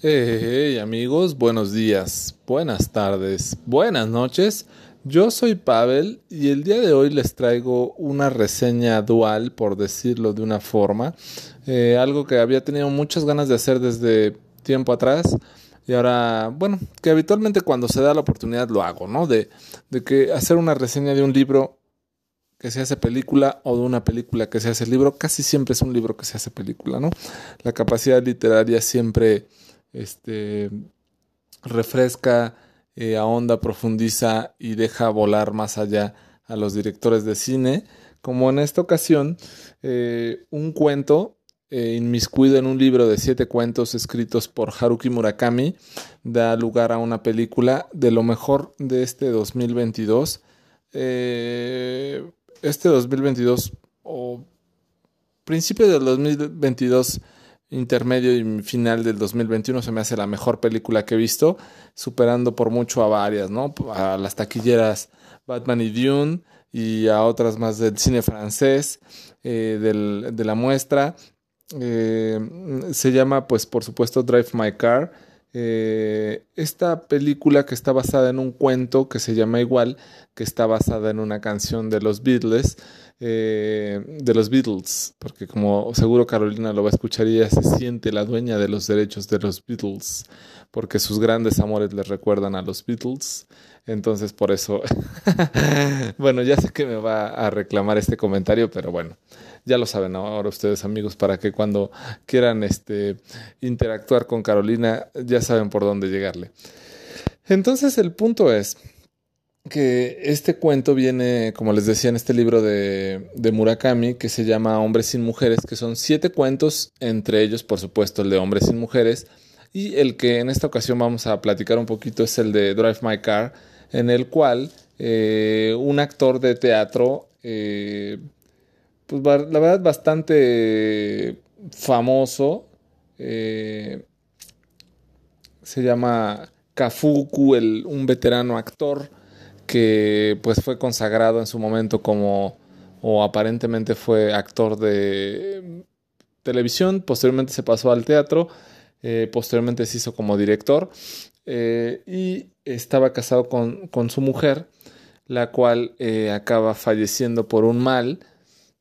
Hey, amigos, buenos días, buenas tardes, buenas noches. Yo soy Pavel y el día de hoy les traigo una reseña dual, por decirlo de una forma, eh, algo que había tenido muchas ganas de hacer desde tiempo atrás y ahora, bueno, que habitualmente cuando se da la oportunidad lo hago, ¿no? De, de que hacer una reseña de un libro que se hace película o de una película que se hace libro, casi siempre es un libro que se hace película, ¿no? La capacidad literaria siempre este, refresca, eh, ahonda, profundiza y deja volar más allá a los directores de cine, como en esta ocasión, eh, un cuento eh, inmiscuido en un libro de siete cuentos escritos por Haruki Murakami da lugar a una película de lo mejor de este 2022. este 2022 o principio del 2022 intermedio y final del 2021 se me hace la mejor película que he visto, superando por mucho a varias, ¿no? A las taquilleras Batman y Dune y a otras más del cine francés, eh, del, de la muestra. Eh, se llama, pues, por supuesto, Drive My Car. Eh, esta película que está basada en un cuento que se llama igual, que está basada en una canción de los Beatles, eh, de los Beatles, porque como seguro Carolina lo va a escuchar, ella se siente la dueña de los derechos de los Beatles, porque sus grandes amores le recuerdan a los Beatles. Entonces por eso, bueno, ya sé que me va a reclamar este comentario, pero bueno, ya lo saben ahora ustedes amigos, para que cuando quieran este, interactuar con Carolina, ya saben por dónde llegarle. Entonces el punto es que este cuento viene, como les decía, en este libro de, de, Murakami que se llama Hombres sin Mujeres, que son siete cuentos, entre ellos, por supuesto, el de Hombres sin Mujeres, y el que en esta ocasión vamos a platicar un poquito es el de Drive My Car, en el cual eh, un actor de teatro, eh, pues la verdad bastante famoso, eh, se llama Kafuku, el, un veterano actor, que pues fue consagrado en su momento como o aparentemente fue actor de televisión, posteriormente se pasó al teatro, eh, posteriormente se hizo como director eh, y estaba casado con, su mujer, la cual acaba falleciendo por un mal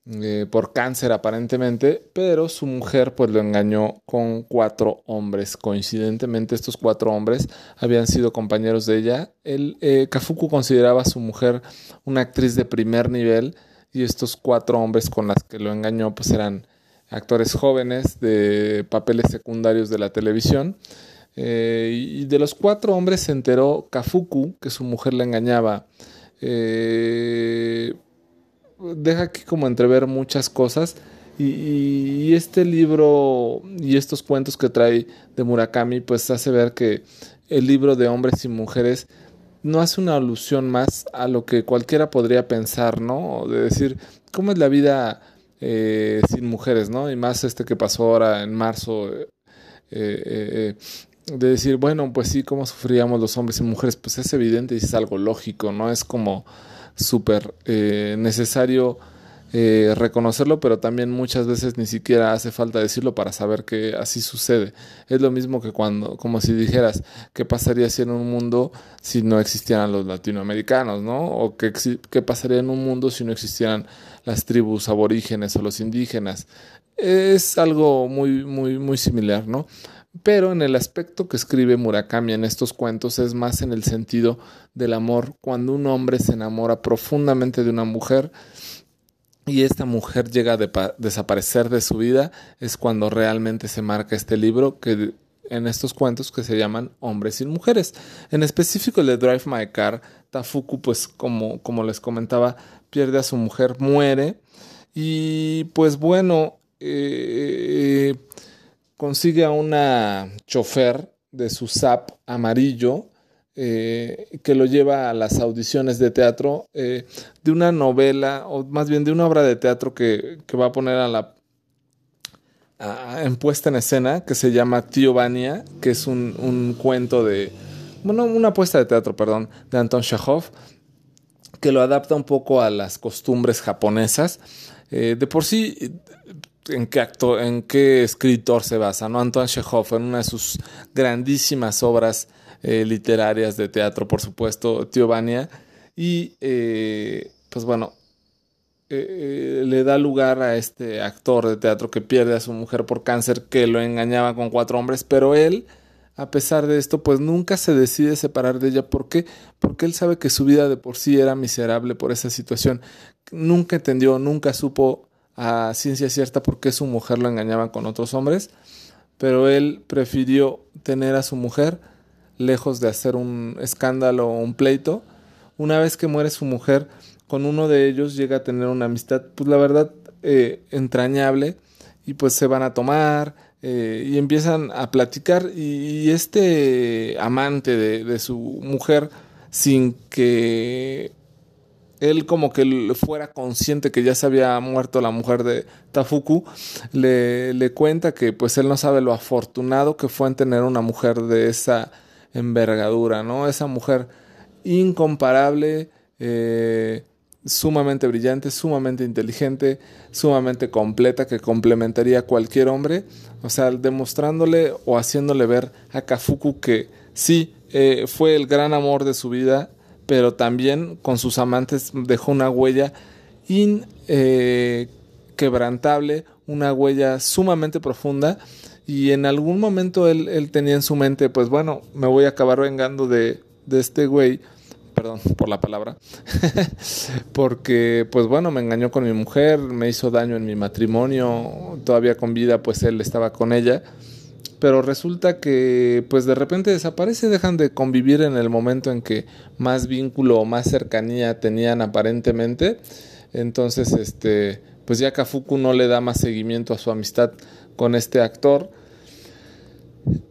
eh, por cáncer aparentemente, pero su mujer pues lo engañó con cuatro hombres. Coincidentemente estos cuatro hombres habían sido compañeros de ella. El, eh, Kafuku consideraba a su mujer una actriz de primer nivel y estos cuatro hombres con las que lo engañó pues eran actores jóvenes de papeles secundarios de la televisión. Eh, y de los cuatro hombres se enteró Kafuku que su mujer le engañaba. Deja aquí como entrever muchas cosas. Y, este libro y estos cuentos que trae de Murakami, pues hace ver que el libro de hombres y mujeres no hace una alusión más a lo que cualquiera podría pensar, ¿no? De decir, ¿cómo es la vida eh, sin mujeres, ¿no? Y más este que pasó ahora en marzo, eh, eh, de decir, bueno, pues sí, ¿cómo sufríamos los hombres y mujeres? Pues es evidente y es algo lógico, ¿no? Es como súper eh, necesario eh, reconocerlo, pero también muchas veces ni siquiera hace falta decirlo para saber que así sucede. Es lo mismo que cuando, como si dijeras, ¿qué pasaría si en un mundo si no existieran los latinoamericanos, ¿no? O qué, qué pasaría en un mundo si no existieran las tribus aborígenes o los indígenas. Es algo muy, muy, muy similar, ¿no? Pero en el aspecto que escribe Murakami en estos cuentos es más en el sentido del amor, cuando un hombre se enamora profundamente de una mujer y esta mujer llega a desaparecer de su vida, es cuando realmente se marca este libro que en estos cuentos que se llaman Hombres y Mujeres. En específico el de Drive My Car, Tafuku, pues como, como les comentaba, pierde a su mujer, muere y pues bueno, eh, consigue a una chofer de su SAP amarillo eh, que lo lleva a las audiciones de teatro eh, de una novela, o más bien de una obra de teatro que, que va a poner a la en puesta en escena, que se llama Tío Vania, que es un, un, cuento de, bueno, una puesta de teatro, perdón, de Anton Chekhov, que lo adapta un poco a las costumbres japonesas. Eh, de por sí, en qué acto, en qué escritor se basa, ¿no? Antoine Chekhov, en una de sus grandísimas obras eh, literarias de teatro, por supuesto, Vania. Y eh, pues bueno, eh, le da lugar a este actor de teatro que pierde a su mujer por cáncer, que lo engañaba con cuatro hombres, pero él, a pesar de esto, pues nunca se decide separar de ella. ¿Por qué? Porque él sabe que su vida de por sí era miserable por esa situación. Nunca entendió, nunca supo a ciencia cierta por qué su mujer lo engañaba con otros hombres, pero él prefirió tener a su mujer lejos de hacer un escándalo o un pleito. Una vez que muere su mujer, con uno de ellos llega a tener una amistad, pues la verdad, eh, entrañable, y pues se van a tomar eh, y empiezan a platicar, y, este amante de, de, su mujer, sin que él como que fuera consciente que ya se había muerto la mujer de Tafuku, le, le cuenta que pues él no sabe lo afortunado que fue en tener una mujer de esa envergadura, ¿no? Esa mujer incomparable, eh, sumamente brillante, sumamente inteligente, sumamente completa, que complementaría a cualquier hombre, o sea, demostrándole o haciéndole ver a Kafuku que sí, eh, fue el gran amor de su vida, pero también con sus amantes dejó una huella inquebrantable, una huella sumamente profunda y en algún momento él, él, tenía en su mente, pues bueno, me voy a acabar vengando de, de este güey perdón por la palabra, porque pues bueno, me engañó con mi mujer, me hizo daño en mi matrimonio, todavía con vida pues él estaba con ella, pero resulta que pues de repente desaparece, dejan de convivir en el momento en que más vínculo o más cercanía tenían aparentemente, entonces este pues ya Kafuku no le da más seguimiento a su amistad con este actor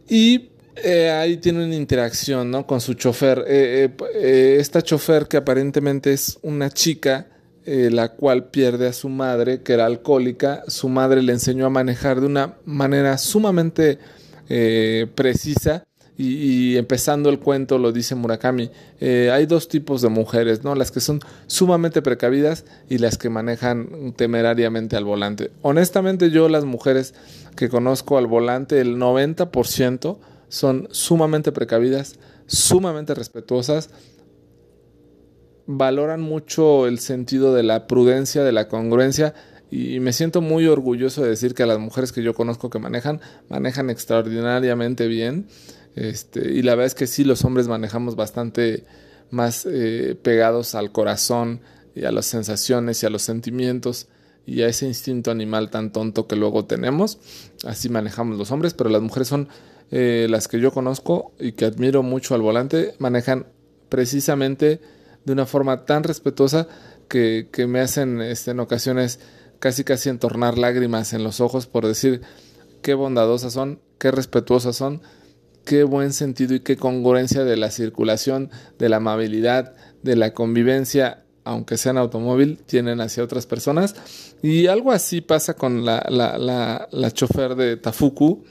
y eh, ahí tiene una interacción ¿no? con su chofer. Eh, eh, esta chofer que aparentemente es una chica, la cual pierde a su madre, que era alcohólica, su madre le enseñó a manejar de una manera sumamente precisa. Y, empezando el cuento lo dice Murakami, hay dos tipos de mujeres, ¿no? Las que son sumamente precavidas y las que manejan temerariamente al volante. Honestamente yo las mujeres que conozco al volante, el 90% son sumamente precavidas, sumamente respetuosas, valoran mucho el sentido de la prudencia, de la congruencia y me siento muy orgulloso de decir que las mujeres que yo conozco que manejan, manejan extraordinariamente bien. Este, y la verdad es que sí, los hombres manejamos bastante más eh, pegados al corazón y a las sensaciones y a los sentimientos y a ese instinto animal tan tonto que luego tenemos. Así manejamos los hombres, pero las mujeres son eh, las que yo conozco y que admiro mucho al volante, manejan precisamente de una forma tan respetuosa que, que me hacen este, en ocasiones casi casi entornar lágrimas en los ojos por decir qué bondadosas son, qué respetuosas son, qué buen sentido y qué congruencia de la circulación, de la amabilidad, de la convivencia, aunque sean automóvil, tienen hacia otras personas. Y algo así pasa con la, la, la, la chofer de Tafuku,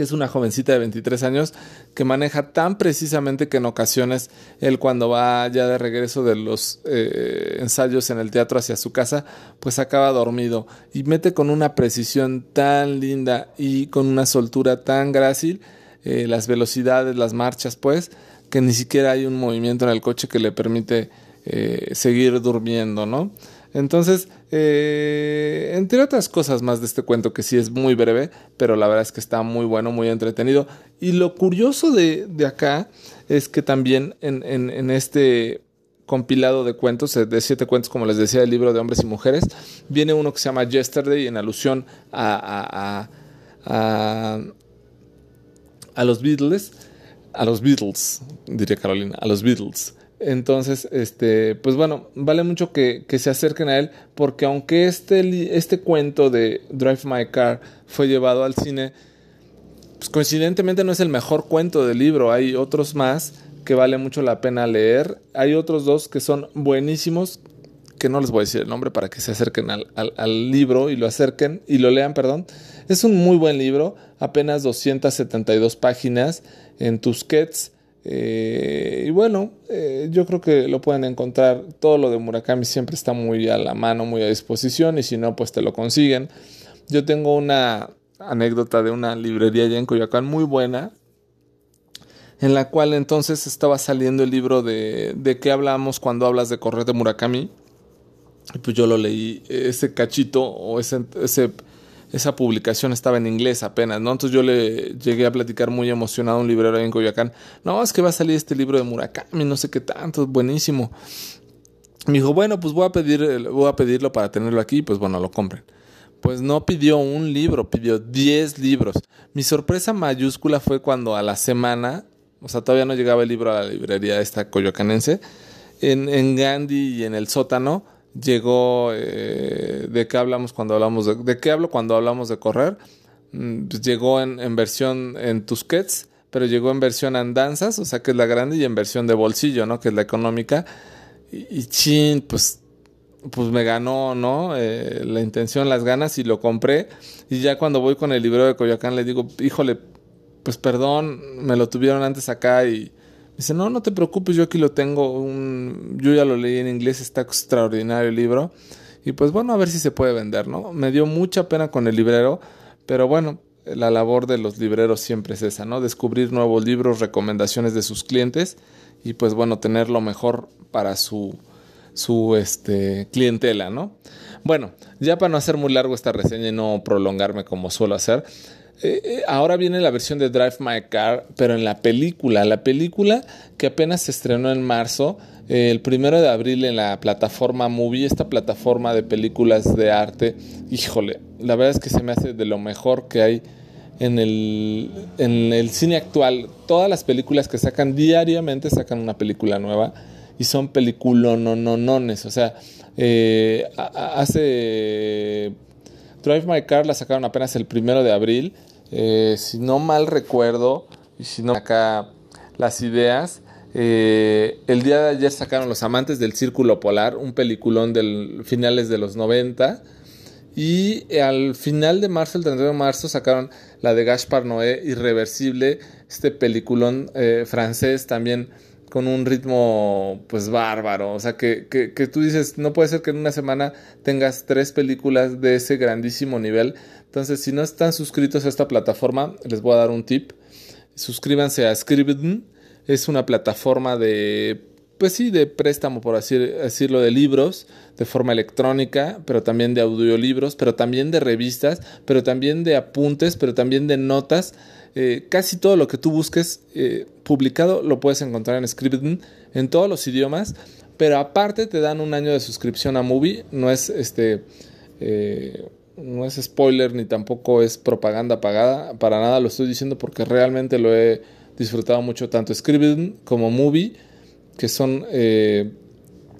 que es una jovencita de 23 años que maneja tan precisamente que en ocasiones él cuando va ya de regreso de los eh, ensayos en el teatro hacia su casa, pues acaba dormido y mete con una precisión tan linda y con una soltura tan grácil eh, las velocidades, las marchas, pues, que ni siquiera hay un movimiento en el coche que le permite eh, seguir durmiendo, ¿no? Entonces, eh, entre otras cosas más de este cuento que sí es muy breve, pero la verdad es que está muy bueno, muy entretenido. Y lo curioso de, acá es que también en, este compilado de cuentos, de siete cuentos, como les decía, el libro de hombres y mujeres, viene uno que se llama Yesterday en alusión a, a, a los Beatles, a los Beatles, diría Carolina, a los Beatles. Entonces, este, pues bueno, vale mucho que, se acerquen a él, porque aunque este, este cuento de Drive My Car fue llevado al cine, pues coincidentemente no es el mejor cuento del libro, hay otros más que vale mucho la pena leer, hay otros dos que son buenísimos, que no les voy a decir el nombre para que se acerquen al, al libro y lo acerquen y lo lean, perdón. Es un muy buen libro, apenas 272 páginas en Tusquets eh, y bueno, eh, yo creo que lo pueden encontrar. Todo lo de Murakami siempre está muy a la mano, muy a disposición. Y si no, pues te lo consiguen. Yo tengo una anécdota de una librería allá en Coyoacán muy buena, en la cual entonces estaba saliendo el libro de, de qué hablamos cuando hablas de correr de Murakami. Y pues yo lo leí, ese cachito o ese, esa publicación estaba en inglés apenas, ¿no? Entonces yo le llegué a platicar muy emocionado a un librero ahí en Coyoacán. No, es que va a salir este libro de Murakami, no sé qué tanto, buenísimo. Me dijo, bueno, pues voy a, pedir, voy a pedirlo para tenerlo aquí, pues bueno, lo compren. Pues no pidió un libro, pidió 10 libros. Mi sorpresa mayúscula fue cuando a la semana, o sea, todavía no llegaba el libro a la librería esta coyoacanense, en, en Gandhi y en el sótano llegó eh, de qué hablamos cuando hablamos de, de qué hablo cuando hablamos de correr. Mm, pues llegó en, versión en Tusquets, pero llegó en versión andanzas, o sea que es la grande, y en versión de bolsillo, ¿no? Que es la económica. Y, y chin, pues pues me ganó, ¿no? Eh, la intención, las ganas y lo compré. Y ya cuando voy con el libro de Coyoacán le digo, híjole, pues perdón, me lo tuvieron antes acá y dice, no, no te preocupes, yo aquí lo tengo, un... yo ya lo leí en inglés, está extraordinario el libro. Y pues bueno, a ver si se puede vender, ¿no? Me dio mucha pena con el librero, pero bueno, la labor de los libreros siempre es esa, ¿no? Descubrir nuevos libros, recomendaciones de sus clientes y pues bueno, tener lo mejor para su su este, clientela, ¿no? Bueno, ya para no hacer muy largo esta reseña y no prolongarme como suelo hacer, eh, eh, ahora viene la versión de Drive My Car, pero en la película, la película que apenas se estrenó en marzo, eh, el primero de abril en la plataforma Movie, esta plataforma de películas de arte, híjole, la verdad es que se me hace de lo mejor que hay en el, en el cine actual. Todas las películas que sacan diariamente sacan una película nueva y son peliculononones. O sea, eh, hace. Drive My Car la sacaron apenas el primero de abril. Eh, si no mal recuerdo, y si no acá las ideas. Eh, el día de ayer sacaron Los Amantes del Círculo Polar, un peliculón del finales de los 90. Y al final de marzo, el 31 de marzo, sacaron la de Gaspar Noé, Irreversible, este peliculón francés también con un ritmo pues bárbaro. O sea, que, que, tú dices, no puede ser que en una semana tengas tres películas de ese grandísimo nivel. Entonces, si no están suscritos a esta plataforma, les voy a dar un tip. Suscríbanse a Scribd. Es una plataforma de, pues sí, de préstamo, por así decirlo, de libros de forma electrónica, pero también de audiolibros, pero también de revistas, pero también de apuntes, pero también de notas. Eh, casi todo lo que tú busques eh, publicado lo puedes encontrar en Scribd en todos los idiomas, pero aparte te dan un año de suscripción a Movie, no es este eh, no es spoiler ni tampoco es propaganda pagada, para nada lo estoy diciendo porque realmente lo he disfrutado mucho tanto Scribd como Movie, que son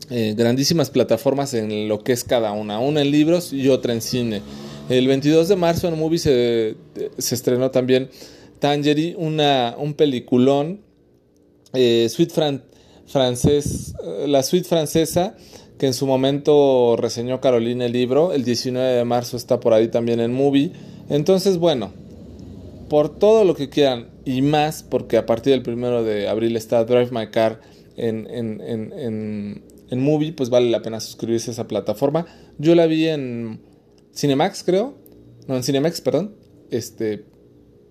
grandísimas plataformas en lo que es cada una, una en libros y otra en cine. El 22 de marzo en Movie se, se estrenó también Tangerine, una, un peliculón, eh, suite francés, eh, la suite francesa, que en su momento reseñó Carolina el libro, el 19 de marzo está por ahí también en Movie. Entonces, bueno, por todo lo que quieran y más, porque a partir del primero de abril está Drive My Car en, en, en, en Movie, pues vale la pena suscribirse a esa plataforma. Yo la vi en Cinemax, creo. No, en Cinemax, perdón. Este,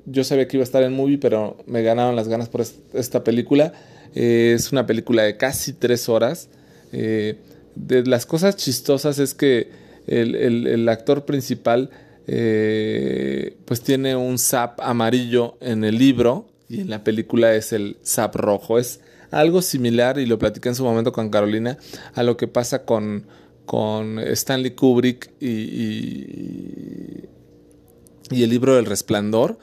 yo sabía que iba a estar en movie, pero me ganaron las ganas por esta película. Eh, es una película de casi tres horas. Eh, de las cosas chistosas es que el, el, actor principal eh, pues tiene un zap amarillo en el libro y en la película es el zap rojo. Es algo similar, y lo platicé en su momento con Carolina, a lo que pasa con, con Stanley Kubrick y, y, el libro del resplandor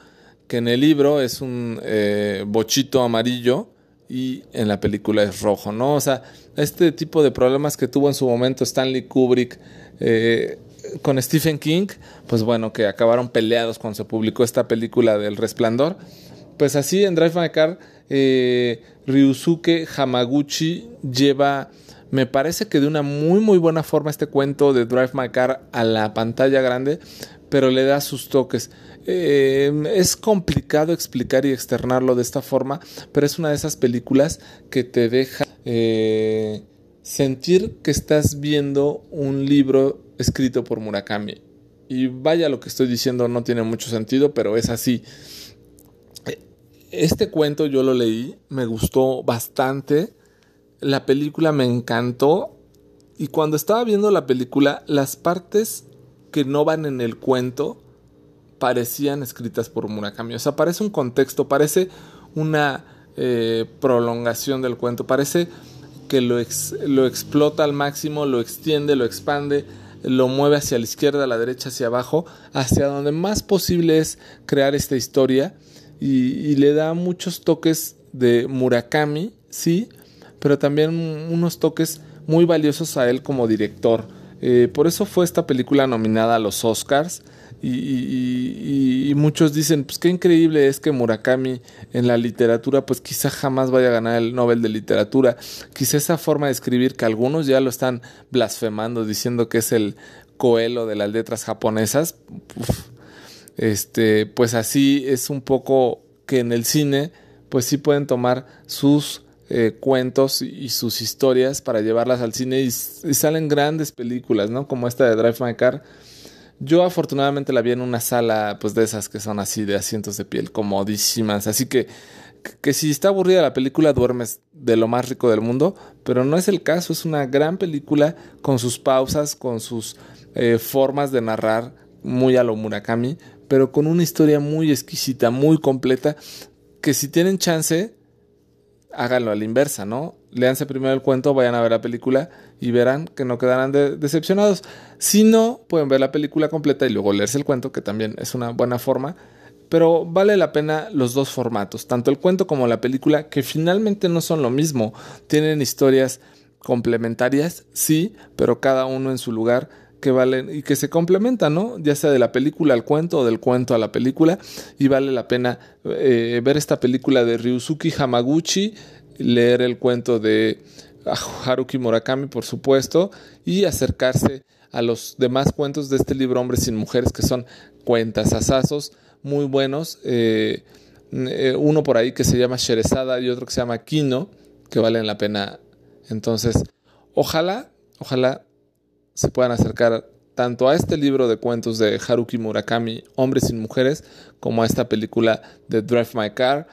que en el libro es un eh, bochito amarillo y en la película es rojo, ¿no? O sea, este tipo de problemas que tuvo en su momento Stanley Kubrick eh, con Stephen King, pues bueno, que acabaron peleados cuando se publicó esta película del Resplandor. Pues así en Drive My Car, eh, Ryusuke Hamaguchi lleva, me parece que de una muy muy buena forma este cuento de Drive My Car a la pantalla grande, pero le da sus toques. Eh, es complicado explicar y externarlo de esta forma, pero es una de esas películas que te deja eh, sentir que estás viendo un libro escrito por Murakami. Y vaya lo que estoy diciendo no tiene mucho sentido, pero es así. Este cuento yo lo leí, me gustó bastante, la película me encantó y cuando estaba viendo la película, las partes que no van en el cuento parecían escritas por Murakami. O sea, parece un contexto, parece una eh, prolongación del cuento, parece que lo, lo explota al máximo, lo extiende, lo expande, lo mueve hacia la izquierda, a la derecha, hacia abajo, hacia donde más posible es crear esta historia y, le da muchos toques de Murakami, sí, pero también unos toques muy valiosos a él como director. Eh, por eso fue esta película nominada a los Oscars. Y, muchos dicen, pues qué increíble es que Murakami en la literatura, pues quizá jamás vaya a ganar el Nobel de Literatura. Quizá esa forma de escribir que algunos ya lo están blasfemando, diciendo que es el coelo de las letras japonesas. Este, pues así es un poco que en el cine, pues sí pueden tomar sus eh, cuentos y, sus historias para llevarlas al cine y, salen grandes películas, ¿no? Como esta de Drive My Car. Yo afortunadamente la vi en una sala, pues de esas que son así de asientos de piel comodísimas, así que que si está aburrida la película duermes de lo más rico del mundo, pero no es el caso, es una gran película con sus pausas, con sus eh, formas de narrar muy a lo Murakami, pero con una historia muy exquisita, muy completa, que si tienen chance, háganlo a la inversa, ¿no? Leanse primero el cuento, vayan a ver la película y verán que no quedarán decepcionados. Si no, pueden ver la película completa y luego leerse el cuento, que también es una buena forma. Pero vale la pena los dos formatos, tanto el cuento como la película, que finalmente no son lo mismo. Tienen historias complementarias, sí, pero cada uno en su lugar que valen y que se complementan, ¿no? Ya sea de la película al cuento o del cuento a la película. Y vale la pena eh, ver esta película de Ryusuke Hamaguchi, leer el cuento de Haruki Murakami, por supuesto, y acercarse a los demás cuentos de este libro Hombres sin Mujeres, que son cuentas asazos muy buenos. Eh, eh, uno por ahí que se llama Sherezada y otro que se llama Kino, que valen la pena. Entonces, ojalá, ojalá se puedan acercar tanto a este libro de cuentos de Haruki Murakami, Hombres sin Mujeres, como a esta película de Drive My Car,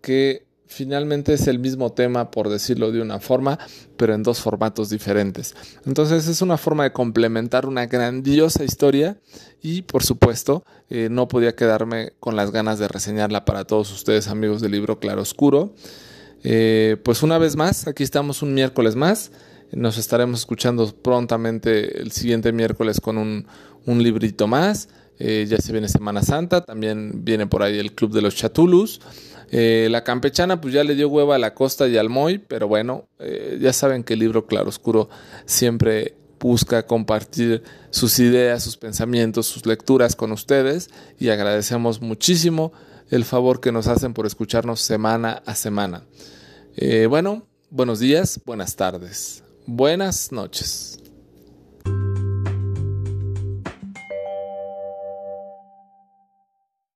que finalmente es el mismo tema, por decirlo de una forma, pero en dos formatos diferentes. Entonces es una forma de complementar una grandiosa historia y por supuesto eh, no podía quedarme con las ganas de reseñarla para todos ustedes amigos del libro Claroscuro. Eh, pues una vez más, aquí estamos un miércoles más. Nos estaremos escuchando prontamente el siguiente miércoles con un, un librito más. Eh, ya se viene Semana Santa, también viene por ahí el Club de los Chatulus. Eh, la campechana pues ya le dio hueva a la costa y al Moy, pero bueno, eh, ya saben que el libro Claroscuro siempre busca compartir sus ideas, sus pensamientos, sus lecturas con ustedes y agradecemos muchísimo el favor que nos hacen por escucharnos semana a semana. bueno, buenos días, buenas tardes, buenas noches.